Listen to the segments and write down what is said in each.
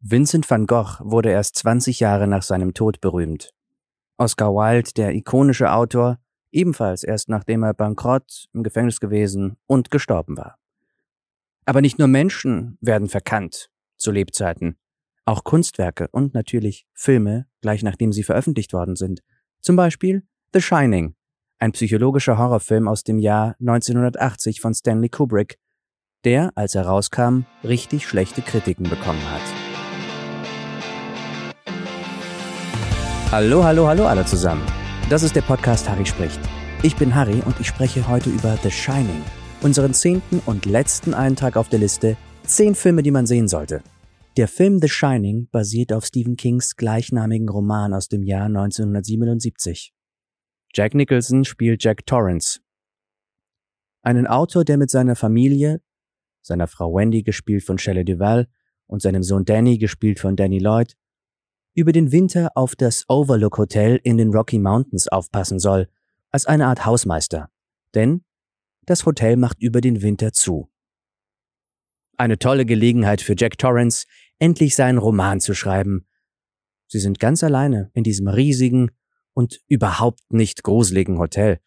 Vincent van Gogh wurde erst 20 Jahre nach seinem Tod berühmt. Oscar Wilde, der ikonische Autor, ebenfalls erst nachdem er bankrott, im Gefängnis gewesen und gestorben war. Aber nicht nur Menschen werden verkannt zu Lebzeiten, auch Kunstwerke und natürlich Filme, gleich nachdem sie veröffentlicht worden sind. Zum Beispiel The Shining, ein psychologischer Horrorfilm aus dem Jahr 1980 von Stanley Kubrick, der, als er rauskam, richtig schlechte Kritiken bekommen hat. Hallo, hallo, hallo alle zusammen. Das ist der Podcast Harry spricht. Ich bin Harry und ich spreche heute über The Shining, unseren zehnten und letzten Eintrag auf der Liste zehn Filme, die man sehen sollte. Der Film The Shining basiert auf Stephen Kings gleichnamigen Roman aus dem Jahr 1977. Jack Nicholson spielt Jack Torrance, einen Autor, der mit seiner Familie, seiner Frau Wendy, gespielt von Shelley Duvall, und seinem Sohn Danny, gespielt von Danny Lloyd, über den Winter auf das Overlook Hotel in den Rocky Mountains aufpassen soll, als eine Art Hausmeister. Denn das Hotel macht über den Winter zu. Eine tolle Gelegenheit für Jack Torrance, endlich seinen Roman zu schreiben. Sie sind ganz alleine in diesem riesigen und überhaupt nicht gruseligen Hotel.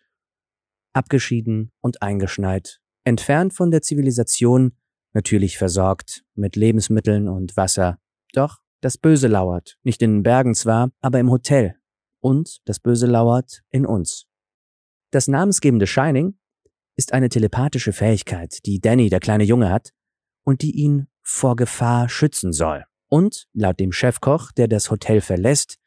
Abgeschieden und eingeschneit, entfernt von der Zivilisation, natürlich versorgt mit Lebensmitteln und Wasser. Doch das Böse lauert, nicht in den Bergen zwar, aber im Hotel. Und das Böse lauert in uns. Das namensgebende Shining ist eine telepathische Fähigkeit, die Danny, der kleine Junge, hat und die ihn vor Gefahr schützen soll. Und laut dem Chefkoch, der das Hotel verlässt,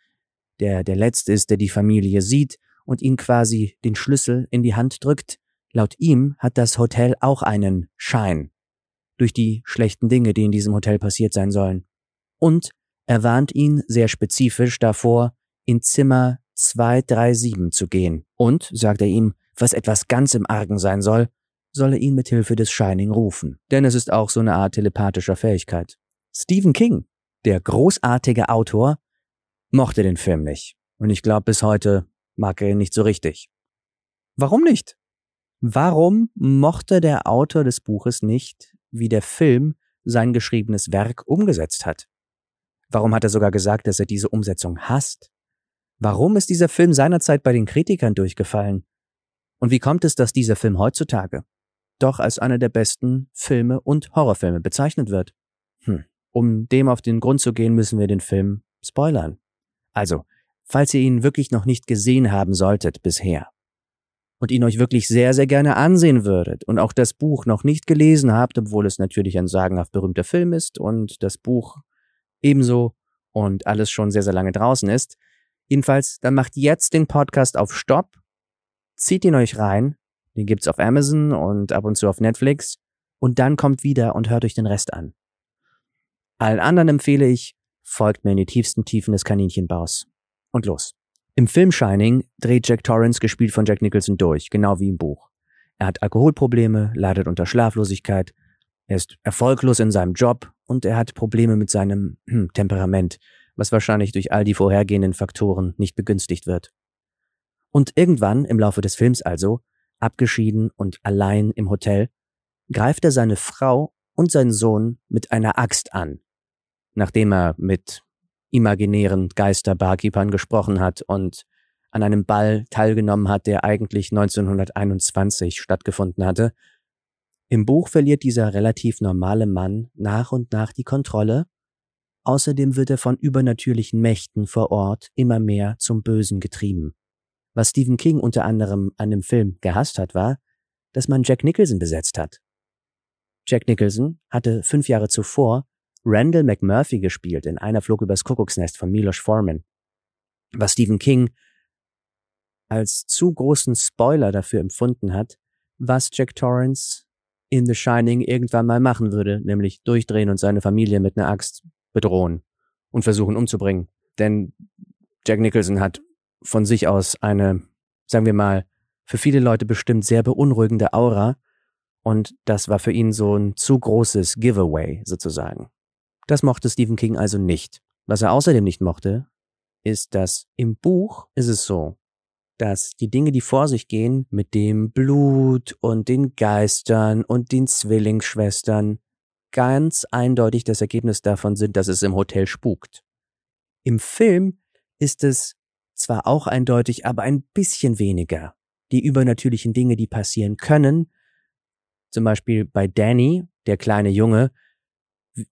der der Letzte ist, der die Familie sieht und ihn quasi den Schlüssel in die Hand drückt, laut ihm hat das Hotel auch einen Schein. Durch die schlechten Dinge, die in diesem Hotel passiert sein sollen. Und er warnt ihn sehr spezifisch davor, in Zimmer 237 zu gehen. Und, sagt er ihm, was etwas ganz im Argen sein soll, solle ihn mit Hilfe des Shining rufen. Denn es ist auch so eine Art telepathischer Fähigkeit. Stephen King, der großartige Autor, mochte den Film nicht. Und ich glaube, bis heute mag er ihn nicht so richtig. Warum nicht? Warum mochte der Autor des Buches nicht, wie der Film sein geschriebenes Werk umgesetzt hat? Warum hat er sogar gesagt, dass er diese Umsetzung hasst? Warum ist dieser Film seinerzeit bei den Kritikern durchgefallen? Und wie kommt es, dass dieser Film heutzutage doch als einer der besten Filme und Horrorfilme bezeichnet wird? Hm. Um dem auf den Grund zu gehen, müssen wir den Film spoilern. Also, falls ihr ihn wirklich noch nicht gesehen haben solltet bisher und ihn euch wirklich sehr, sehr gerne ansehen würdet und auch das Buch noch nicht gelesen habt, obwohl es natürlich ein sagenhaft berühmter Film ist und das Buch ebenso und alles schon sehr, sehr lange draußen ist. Jedenfalls, dann macht jetzt den Podcast auf Stopp, zieht ihn euch rein, den gibt's auf Amazon und ab und zu auf Netflix und dann kommt wieder und hört euch den Rest an. Allen anderen empfehle ich, folgt mir in die tiefsten Tiefen des Kaninchenbaus. Und los. Im Film Shining dreht Jack Torrance, gespielt von Jack Nicholson, durch, genau wie im Buch. Er hat Alkoholprobleme, leidet unter Schlaflosigkeit, er ist erfolglos in seinem Job und er hat Probleme mit seinem hm, Temperament, was wahrscheinlich durch all die vorhergehenden Faktoren nicht begünstigt wird. Und irgendwann im Laufe des Films also, abgeschieden und allein im Hotel, greift er seine Frau und seinen Sohn mit einer Axt an, nachdem er mit imaginären Geister-Barkeepern gesprochen hat und an einem Ball teilgenommen hat, der eigentlich 1921 stattgefunden hatte im Buch verliert dieser relativ normale Mann nach und nach die Kontrolle. Außerdem wird er von übernatürlichen Mächten vor Ort immer mehr zum Bösen getrieben. Was Stephen King unter anderem an dem Film gehasst hat, war, dass man Jack Nicholson besetzt hat. Jack Nicholson hatte fünf Jahre zuvor Randall McMurphy gespielt in Einer flog übers Kuckucksnest von Milos Forman. Was Stephen King als zu großen Spoiler dafür empfunden hat, was Jack Torrance in The Shining irgendwann mal machen würde, nämlich durchdrehen und seine Familie mit einer Axt bedrohen und versuchen umzubringen. Denn Jack Nicholson hat von sich aus eine, sagen wir mal, für viele Leute bestimmt sehr beunruhigende Aura und das war für ihn so ein zu großes Giveaway sozusagen. Das mochte Stephen King also nicht. Was er außerdem nicht mochte, ist, dass im Buch ist es so, dass die Dinge, die vor sich gehen, mit dem Blut und den Geistern und den Zwillingsschwestern ganz eindeutig das Ergebnis davon sind, dass es im Hotel spukt. Im Film ist es zwar auch eindeutig, aber ein bisschen weniger. Die übernatürlichen Dinge, die passieren können, zum Beispiel bei Danny, der kleine Junge,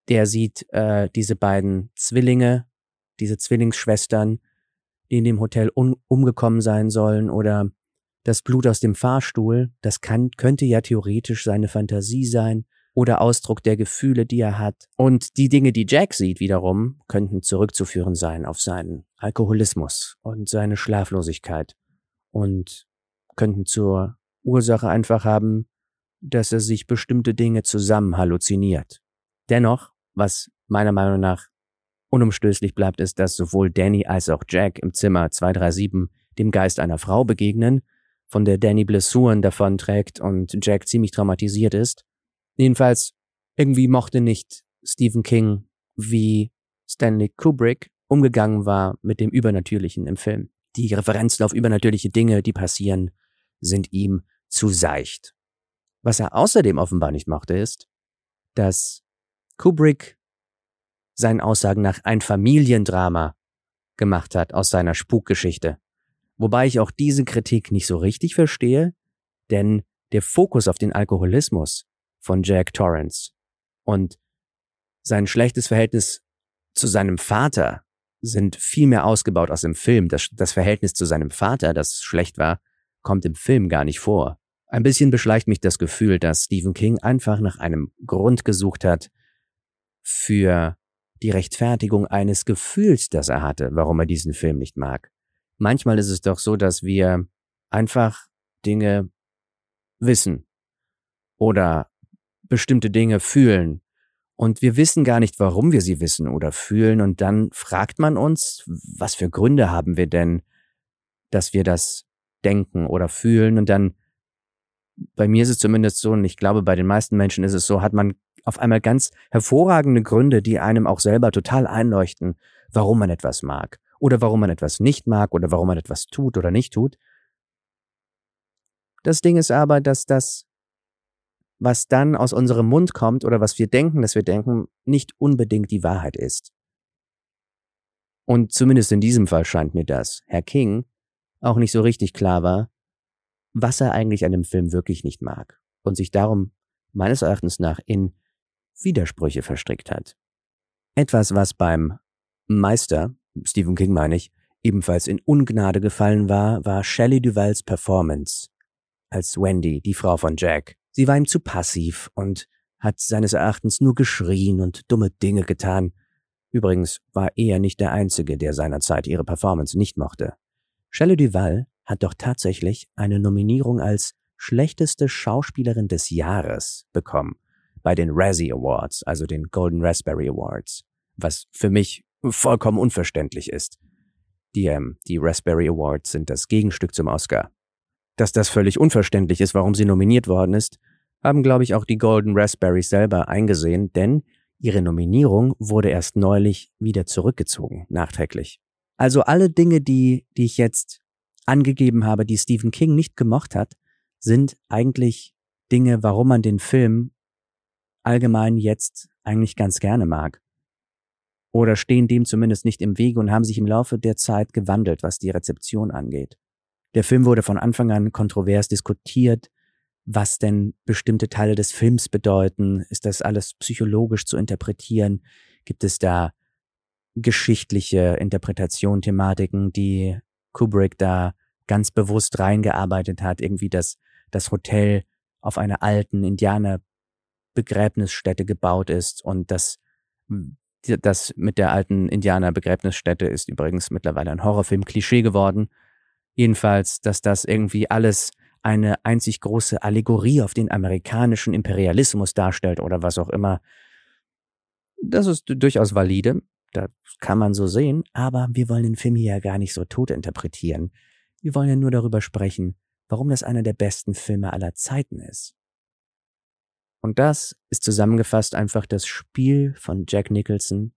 der sieht äh, diese beiden Zwillinge, diese Zwillingsschwestern, die in dem Hotel umgekommen sein sollen oder das Blut aus dem Fahrstuhl, das kann, könnte ja theoretisch seine Fantasie sein oder Ausdruck der Gefühle, die er hat. Und die Dinge, die Jack sieht wiederum, könnten zurückzuführen sein auf seinen Alkoholismus und seine Schlaflosigkeit und könnten zur Ursache einfach haben, dass er sich bestimmte Dinge zusammen halluziniert. Dennoch, was meiner Meinung nach unumstößlich bleibt, ist, dass sowohl Danny als auch Jack im Zimmer 237 dem Geist einer Frau begegnen, von der Danny Blessuren davonträgt und Jack ziemlich traumatisiert ist. Jedenfalls, irgendwie mochte nicht Stephen King, wie Stanley Kubrick umgegangen war mit dem Übernatürlichen im Film. Die Referenzen auf übernatürliche Dinge, die passieren, sind ihm zu seicht. Was er außerdem offenbar nicht mochte, ist, dass Kubrick seinen Aussagen nach ein Familiendrama gemacht hat aus seiner Spukgeschichte. Wobei ich auch diese Kritik nicht so richtig verstehe, denn der Fokus auf den Alkoholismus von Jack Torrance und sein schlechtes Verhältnis zu seinem Vater sind viel mehr ausgebaut aus dem Film. Das, das Verhältnis zu seinem Vater, das schlecht war, kommt im Film gar nicht vor. Ein bisschen beschleicht mich das Gefühl, dass Stephen King einfach nach einem Grund gesucht hat für die Rechtfertigung eines Gefühls, das er hatte, warum er diesen Film nicht mag. Manchmal ist es doch so, dass wir einfach Dinge wissen oder bestimmte Dinge fühlen. Und wir wissen gar nicht, warum wir sie wissen oder fühlen. Und dann fragt man uns, was für Gründe haben wir denn, dass wir das denken oder fühlen? Und dann bei mir ist es zumindest so und ich glaube bei den meisten Menschen ist es so, hat man auf einmal ganz hervorragende Gründe, die einem auch selber total einleuchten, warum man etwas mag oder warum man etwas nicht mag oder warum man etwas tut oder nicht tut. Das Ding ist aber, dass das was dann aus unserem Mund kommt oder was wir denken, dass wir denken, nicht unbedingt die Wahrheit ist. Und zumindest in diesem Fall scheint mir das, Herr King, auch nicht so richtig klar war, was er eigentlich an dem Film wirklich nicht mag und sich darum meines Erachtens nach in Widersprüche verstrickt hat. Etwas, was beim Meister, Stephen King meine ich, ebenfalls in Ungnade gefallen war, war Shelley Duvals Performance als Wendy, die Frau von Jack. Sie war ihm zu passiv und hat seines Erachtens nur geschrien und dumme Dinge getan. Übrigens war er nicht der Einzige, der seinerzeit ihre Performance nicht mochte. Shelley Duval hat doch tatsächlich eine Nominierung als schlechteste Schauspielerin des Jahres bekommen bei den Razzie Awards, also den Golden Raspberry Awards, was für mich vollkommen unverständlich ist. Die, ähm, die Raspberry Awards sind das Gegenstück zum Oscar dass das völlig unverständlich ist, warum sie nominiert worden ist, haben, glaube ich, auch die Golden Raspberries selber eingesehen, denn ihre Nominierung wurde erst neulich wieder zurückgezogen, nachträglich. Also alle Dinge, die, die ich jetzt angegeben habe, die Stephen King nicht gemocht hat, sind eigentlich Dinge, warum man den Film allgemein jetzt eigentlich ganz gerne mag. Oder stehen dem zumindest nicht im Wege und haben sich im Laufe der Zeit gewandelt, was die Rezeption angeht. Der Film wurde von Anfang an kontrovers diskutiert, was denn bestimmte Teile des Films bedeuten. Ist das alles psychologisch zu interpretieren? Gibt es da geschichtliche Interpretation, Thematiken, die Kubrick da ganz bewusst reingearbeitet hat? Irgendwie, dass das Hotel auf einer alten Indianerbegräbnisstätte gebaut ist und das das mit der alten Indianerbegräbnisstätte ist übrigens mittlerweile ein Horrorfilm-Klischee geworden. Jedenfalls, dass das irgendwie alles eine einzig große Allegorie auf den amerikanischen Imperialismus darstellt oder was auch immer. Das ist durchaus valide, das kann man so sehen, aber wir wollen den Film hier ja gar nicht so tot interpretieren. Wir wollen ja nur darüber sprechen, warum das einer der besten Filme aller Zeiten ist. Und das ist zusammengefasst einfach das Spiel von Jack Nicholson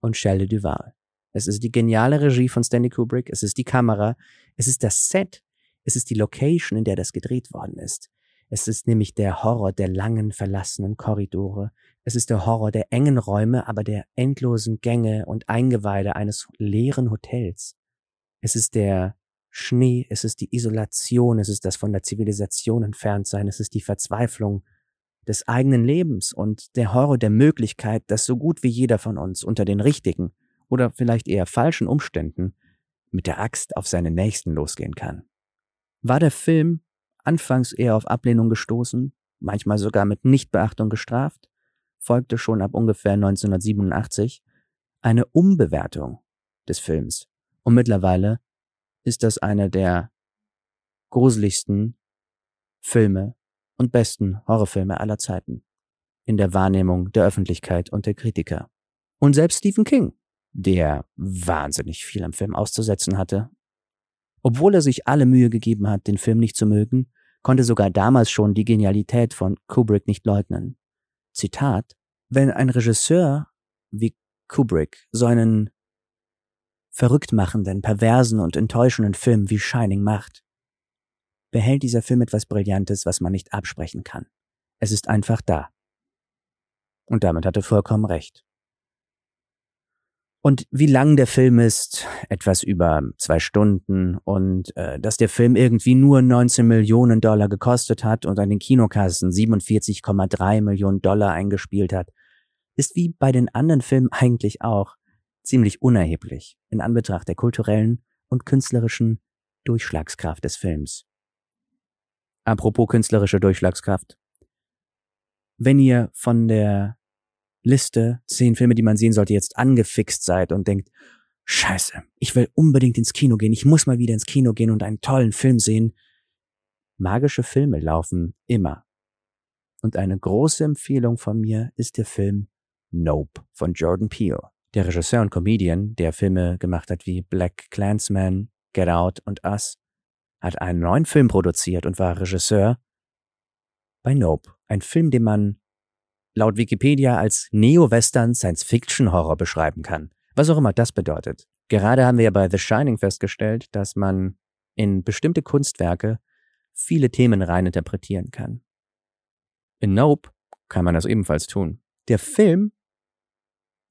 und Shelley Duval. Es ist die geniale Regie von Stanley Kubrick, es ist die Kamera, es ist das Set, es ist die Location, in der das gedreht worden ist. Es ist nämlich der Horror der langen, verlassenen Korridore. Es ist der Horror der engen Räume, aber der endlosen Gänge und Eingeweide eines leeren Hotels. Es ist der Schnee, es ist die Isolation, es ist das von der Zivilisation entfernt sein, es ist die Verzweiflung des eigenen Lebens und der Horror der Möglichkeit, dass so gut wie jeder von uns unter den richtigen oder vielleicht eher falschen Umständen mit der Axt auf seine Nächsten losgehen kann. War der Film anfangs eher auf Ablehnung gestoßen, manchmal sogar mit Nichtbeachtung gestraft, folgte schon ab ungefähr 1987 eine Umbewertung des Films. Und mittlerweile ist das einer der gruseligsten Filme und besten Horrorfilme aller Zeiten. In der Wahrnehmung der Öffentlichkeit und der Kritiker. Und selbst Stephen King, der wahnsinnig viel am Film auszusetzen hatte. Obwohl er sich alle Mühe gegeben hat, den Film nicht zu mögen, konnte sogar damals schon die Genialität von Kubrick nicht leugnen. Zitat, wenn ein Regisseur wie Kubrick so einen verrückt machenden, perversen und enttäuschenden Film wie Shining macht, behält dieser Film etwas Brillantes, was man nicht absprechen kann. Es ist einfach da. Und damit hat er vollkommen recht. Und wie lang der Film ist, etwas über zwei Stunden und äh, dass der Film irgendwie nur 19 Millionen Dollar gekostet hat und an den Kinokassen 47,3 Millionen Dollar eingespielt hat, ist wie bei den anderen Filmen eigentlich auch ziemlich unerheblich in Anbetracht der kulturellen und künstlerischen Durchschlagskraft des Films. Apropos künstlerische Durchschlagskraft. Wenn ihr von der Liste zehn Filme, die man sehen sollte, jetzt angefixt seid und denkt, Scheiße, ich will unbedingt ins Kino gehen, ich muss mal wieder ins Kino gehen und einen tollen Film sehen. Magische Filme laufen immer. Und eine große Empfehlung von mir ist der Film Nope von Jordan Peele. Der Regisseur und Comedian, der Filme gemacht hat wie Black Clansman, Get Out und Us, hat einen neuen Film produziert und war Regisseur bei Nope. Ein Film, den man laut Wikipedia als Neo-Western Science-Fiction-Horror beschreiben kann. Was auch immer das bedeutet. Gerade haben wir ja bei The Shining festgestellt, dass man in bestimmte Kunstwerke viele Themen rein interpretieren kann. In Nope kann man das ebenfalls tun. Der Film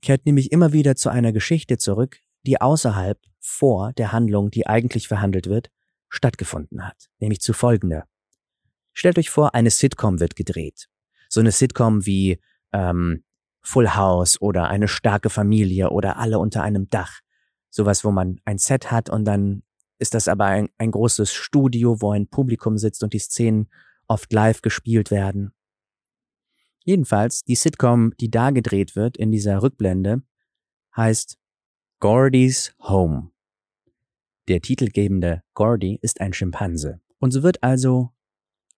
kehrt nämlich immer wieder zu einer Geschichte zurück, die außerhalb vor der Handlung, die eigentlich verhandelt wird, stattgefunden hat. Nämlich zu folgender. Stellt euch vor, eine Sitcom wird gedreht so eine Sitcom wie ähm, Full House oder eine starke Familie oder alle unter einem Dach. Sowas, wo man ein Set hat und dann ist das aber ein, ein großes Studio, wo ein Publikum sitzt und die Szenen oft live gespielt werden. Jedenfalls, die Sitcom, die da gedreht wird in dieser Rückblende, heißt Gordy's Home. Der titelgebende Gordy ist ein Schimpanse. Und so wird also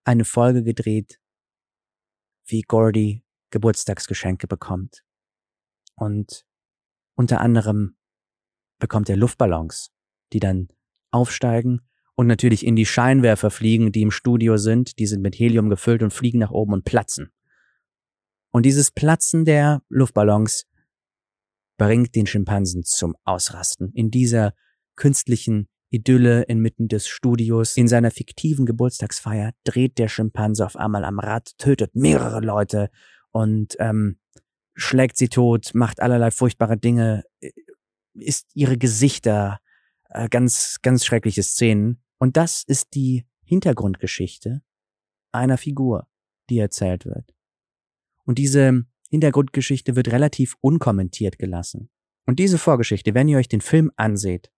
eine Folge gedreht wie Gordy Geburtstagsgeschenke bekommt. Und unter anderem bekommt er Luftballons, die dann aufsteigen und natürlich in die Scheinwerfer fliegen, die im Studio sind. Die sind mit Helium gefüllt und fliegen nach oben und platzen. Und dieses Platzen der Luftballons bringt den Schimpansen zum Ausrasten. In dieser künstlichen Idylle inmitten des Studios. In seiner fiktiven Geburtstagsfeier dreht der Schimpanse auf einmal am Rad, tötet mehrere Leute und ähm, schlägt sie tot, macht allerlei furchtbare Dinge, ist ihre Gesichter, äh, ganz, ganz schreckliche Szenen. Und das ist die Hintergrundgeschichte einer Figur, die erzählt wird. Und diese Hintergrundgeschichte wird relativ unkommentiert gelassen. Und diese Vorgeschichte, wenn ihr euch den Film anseht,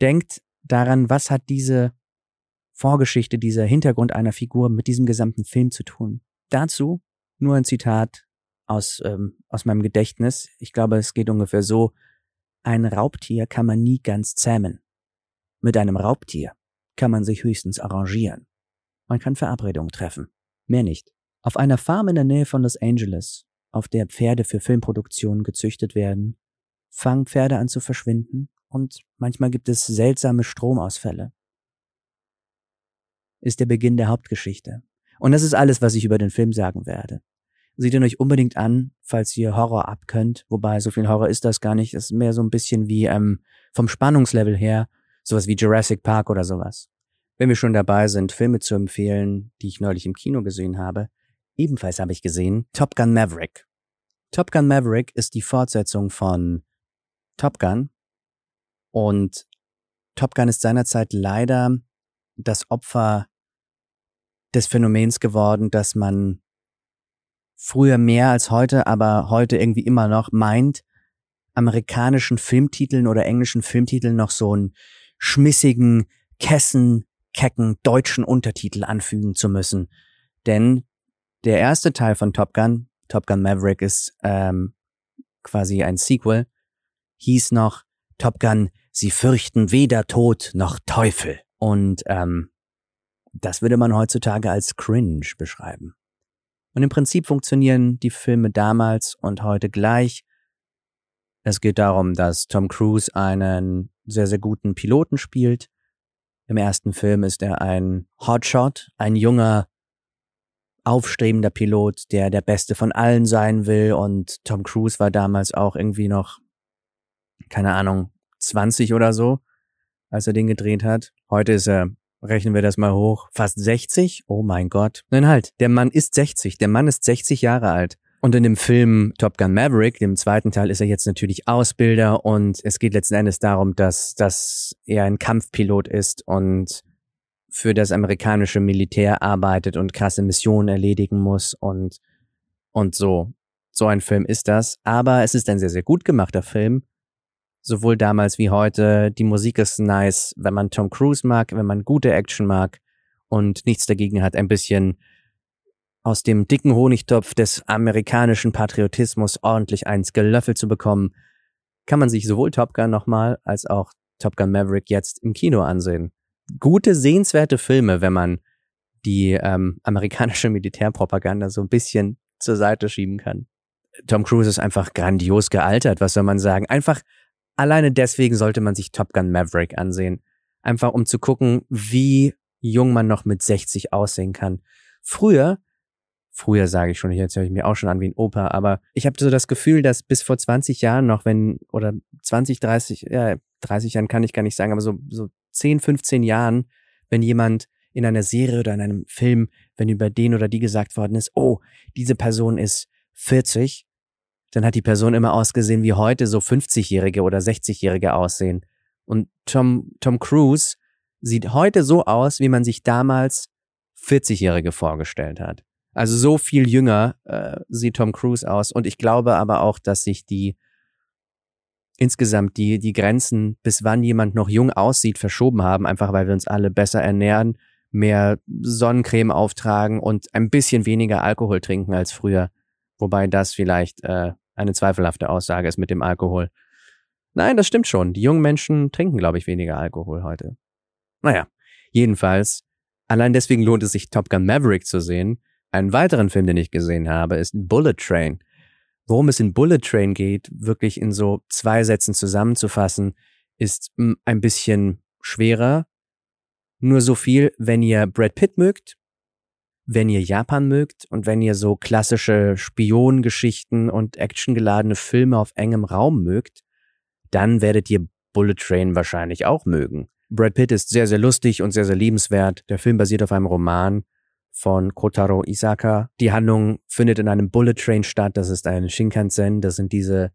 denkt daran, was hat diese Vorgeschichte, dieser Hintergrund einer Figur mit diesem gesamten Film zu tun. Dazu nur ein Zitat aus, ähm, aus meinem Gedächtnis. Ich glaube, es geht ungefähr so, ein Raubtier kann man nie ganz zähmen. Mit einem Raubtier kann man sich höchstens arrangieren. Man kann Verabredungen treffen. Mehr nicht. Auf einer Farm in der Nähe von Los Angeles, auf der Pferde für Filmproduktionen gezüchtet werden, fangen Pferde an zu verschwinden und manchmal gibt es seltsame Stromausfälle. Ist der Beginn der Hauptgeschichte. Und das ist alles, was ich über den Film sagen werde. Seht ihn euch unbedingt an, falls ihr Horror abkönnt, wobei so viel Horror ist das gar nicht, ist mehr so ein bisschen wie ähm, vom Spannungslevel her, sowas wie Jurassic Park oder sowas. Wenn wir schon dabei sind, Filme zu empfehlen, die ich neulich im Kino gesehen habe, ebenfalls habe ich gesehen Top Gun Maverick. Top Gun Maverick ist die Fortsetzung von Top Gun und Top Gun ist seinerzeit leider das Opfer des Phänomens geworden, dass man früher mehr als heute, aber heute irgendwie immer noch meint, amerikanischen Filmtiteln oder englischen Filmtiteln noch so einen schmissigen, kessen, kecken deutschen Untertitel anfügen zu müssen. Denn der erste Teil von Top Gun, Top Gun Maverick, ist ähm, quasi ein Sequel, hieß noch Top Gun, sie fürchten weder Tod noch Teufel. Und ähm, das würde man heutzutage als cringe beschreiben. Und im Prinzip funktionieren die Filme damals und heute gleich. Es geht darum, dass Tom Cruise einen sehr, sehr guten Piloten spielt. Im ersten Film ist er ein Hotshot, ein junger, aufstrebender Pilot, der der Beste von allen sein will. Und Tom Cruise war damals auch irgendwie noch, keine Ahnung, 20 oder so, als er den gedreht hat. Heute ist er rechnen wir das mal hoch, fast 60? Oh mein Gott. Nein, halt, der Mann ist 60. Der Mann ist 60 Jahre alt. Und in dem Film Top Gun Maverick, dem zweiten Teil, ist er jetzt natürlich Ausbilder und es geht letzten Endes darum, dass, dass er ein Kampfpilot ist und für das amerikanische Militär arbeitet und krasse Missionen erledigen muss und, und so. So ein Film ist das. Aber es ist ein sehr, sehr gut gemachter Film sowohl damals wie heute. Die Musik ist nice, wenn man Tom Cruise mag, wenn man gute Action mag und nichts dagegen hat, ein bisschen aus dem dicken Honigtopf des amerikanischen Patriotismus ordentlich eins gelöffelt zu bekommen, kann man sich sowohl Top Gun nochmal als auch Top Gun Maverick jetzt im Kino ansehen. Gute, sehenswerte Filme, wenn man die ähm, amerikanische Militärpropaganda so ein bisschen zur Seite schieben kann. Tom Cruise ist einfach grandios gealtert, was soll man sagen? Einfach Alleine deswegen sollte man sich Top Gun Maverick ansehen. Einfach um zu gucken, wie jung man noch mit 60 aussehen kann. Früher, früher sage ich schon, jetzt höre ich mir auch schon an wie ein Opa, aber ich habe so das Gefühl, dass bis vor 20 Jahren noch, wenn, oder 20, 30, ja, 30 Jahren kann ich gar nicht sagen, aber so, so 10, 15 Jahren, wenn jemand in einer Serie oder in einem Film, wenn über den oder die gesagt worden ist, oh, diese Person ist 40, dann hat die Person immer ausgesehen, wie heute so 50-Jährige oder 60-Jährige aussehen. Und Tom, Tom Cruise sieht heute so aus, wie man sich damals 40-Jährige vorgestellt hat. Also so viel jünger äh, sieht Tom Cruise aus. Und ich glaube aber auch, dass sich die insgesamt die, die Grenzen, bis wann jemand noch jung aussieht, verschoben haben, einfach weil wir uns alle besser ernähren, mehr Sonnencreme auftragen und ein bisschen weniger Alkohol trinken als früher. Wobei das vielleicht äh, eine zweifelhafte Aussage ist mit dem Alkohol. Nein, das stimmt schon. Die jungen Menschen trinken, glaube ich, weniger Alkohol heute. Naja, jedenfalls, allein deswegen lohnt es sich, Top Gun Maverick zu sehen. Einen weiteren Film, den ich gesehen habe, ist Bullet Train. Worum es in Bullet Train geht, wirklich in so zwei Sätzen zusammenzufassen, ist hm, ein bisschen schwerer. Nur so viel, wenn ihr Brad Pitt mögt, wenn ihr Japan mögt und wenn ihr so klassische Spionengeschichten und actiongeladene Filme auf engem Raum mögt, dann werdet ihr Bullet Train wahrscheinlich auch mögen. Brad Pitt ist sehr, sehr lustig und sehr, sehr liebenswert. Der Film basiert auf einem Roman von Kotaro Isaka. Die Handlung findet in einem Bullet Train statt. Das ist ein Shinkansen. Das sind diese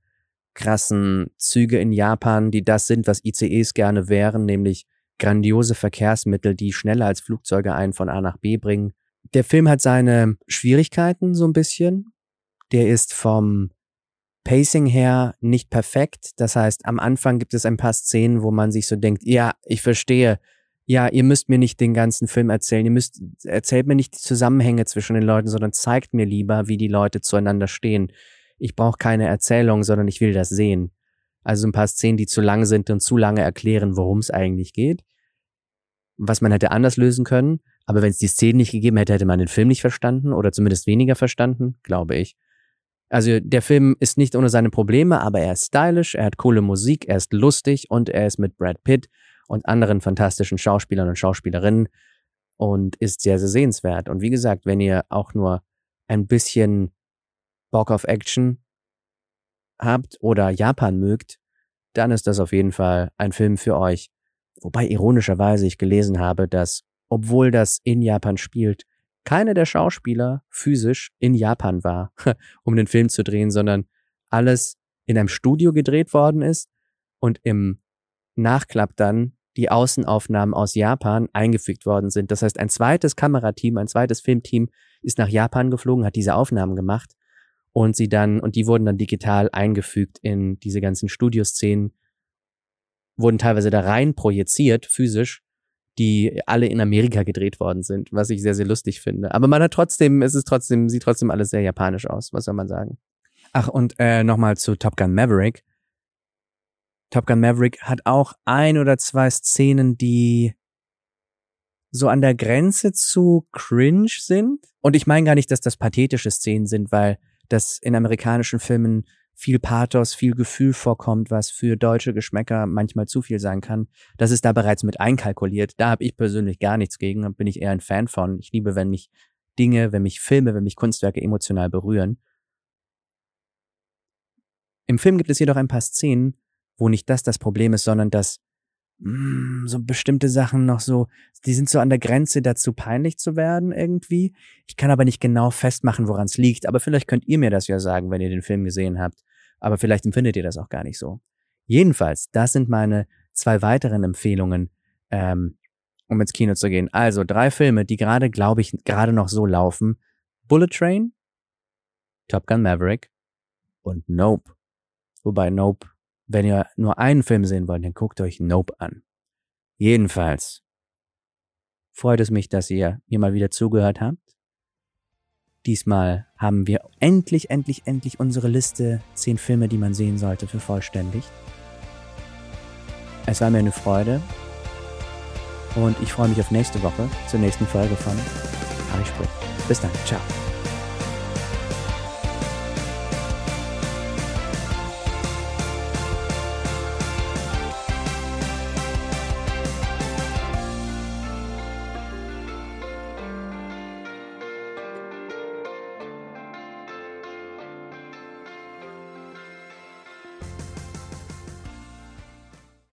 krassen Züge in Japan, die das sind, was ICEs gerne wären, nämlich grandiose Verkehrsmittel, die schneller als Flugzeuge einen von A nach B bringen der Film hat seine Schwierigkeiten so ein bisschen. Der ist vom Pacing her nicht perfekt. Das heißt, am Anfang gibt es ein paar Szenen, wo man sich so denkt, ja, ich verstehe. Ja, ihr müsst mir nicht den ganzen Film erzählen. Ihr müsst, erzählt mir nicht die Zusammenhänge zwischen den Leuten, sondern zeigt mir lieber, wie die Leute zueinander stehen. Ich brauche keine Erzählung, sondern ich will das sehen. Also ein paar Szenen, die zu lang sind und zu lange erklären, worum es eigentlich geht. Was man hätte anders lösen können. Aber wenn es die Szene nicht gegeben hätte, hätte man den Film nicht verstanden oder zumindest weniger verstanden, glaube ich. Also der Film ist nicht ohne seine Probleme, aber er ist stylisch, er hat coole Musik, er ist lustig und er ist mit Brad Pitt und anderen fantastischen Schauspielern und Schauspielerinnen und ist sehr, sehr sehenswert. Und wie gesagt, wenn ihr auch nur ein bisschen Bock auf Action habt oder Japan mögt, dann ist das auf jeden Fall ein Film für euch. Wobei ironischerweise ich gelesen habe, dass obwohl das in Japan spielt, keine der Schauspieler physisch in Japan war, um den Film zu drehen, sondern alles in einem Studio gedreht worden ist und im Nachklapp dann die Außenaufnahmen aus Japan eingefügt worden sind. Das heißt, ein zweites Kamerateam, ein zweites Filmteam ist nach Japan geflogen, hat diese Aufnahmen gemacht und sie dann, und die wurden dann digital eingefügt in diese ganzen Studioszenen, wurden teilweise da rein projiziert, physisch, die alle in Amerika gedreht worden sind, was ich sehr, sehr lustig finde. Aber man hat trotzdem, es ist trotzdem, sieht trotzdem alles sehr japanisch aus, was soll man sagen. Ach, und äh, nochmal zu Top Gun Maverick. Top Gun Maverick hat auch ein oder zwei Szenen, die so an der Grenze zu cringe sind. Und ich meine gar nicht, dass das pathetische Szenen sind, weil das in amerikanischen Filmen viel Pathos, viel Gefühl vorkommt, was für deutsche Geschmäcker manchmal zu viel sein kann. Das ist da bereits mit einkalkuliert. Da habe ich persönlich gar nichts gegen und bin ich eher ein Fan von. Ich liebe, wenn mich Dinge, wenn mich Filme, wenn mich Kunstwerke emotional berühren. Im Film gibt es jedoch ein paar Szenen, wo nicht das das Problem ist, sondern dass mh, mm, so bestimmte Sachen noch so, die sind so an der Grenze dazu peinlich zu werden irgendwie. Ich kann aber nicht genau festmachen, woran es liegt, aber vielleicht könnt ihr mir das ja sagen, wenn ihr den Film gesehen habt. Aber vielleicht empfindet ihr das auch gar nicht so. Jedenfalls, das sind meine zwei weiteren Empfehlungen, ähm, um ins Kino zu gehen. Also drei Filme, die gerade, glaube ich, gerade noch so laufen. Bullet Train, Top Gun Maverick und Nope. Wobei Nope wenn ihr nur einen Film sehen wollt, dann guckt euch Nope an. Jedenfalls freut es mich, dass ihr mir mal wieder zugehört habt. Diesmal haben wir endlich, endlich, endlich unsere Liste 10 Filme, die man sehen sollte, für vollständig. Es war mir eine Freude und ich freue mich auf nächste Woche zur nächsten Folge von Harry Sprich. Bis dann, ciao.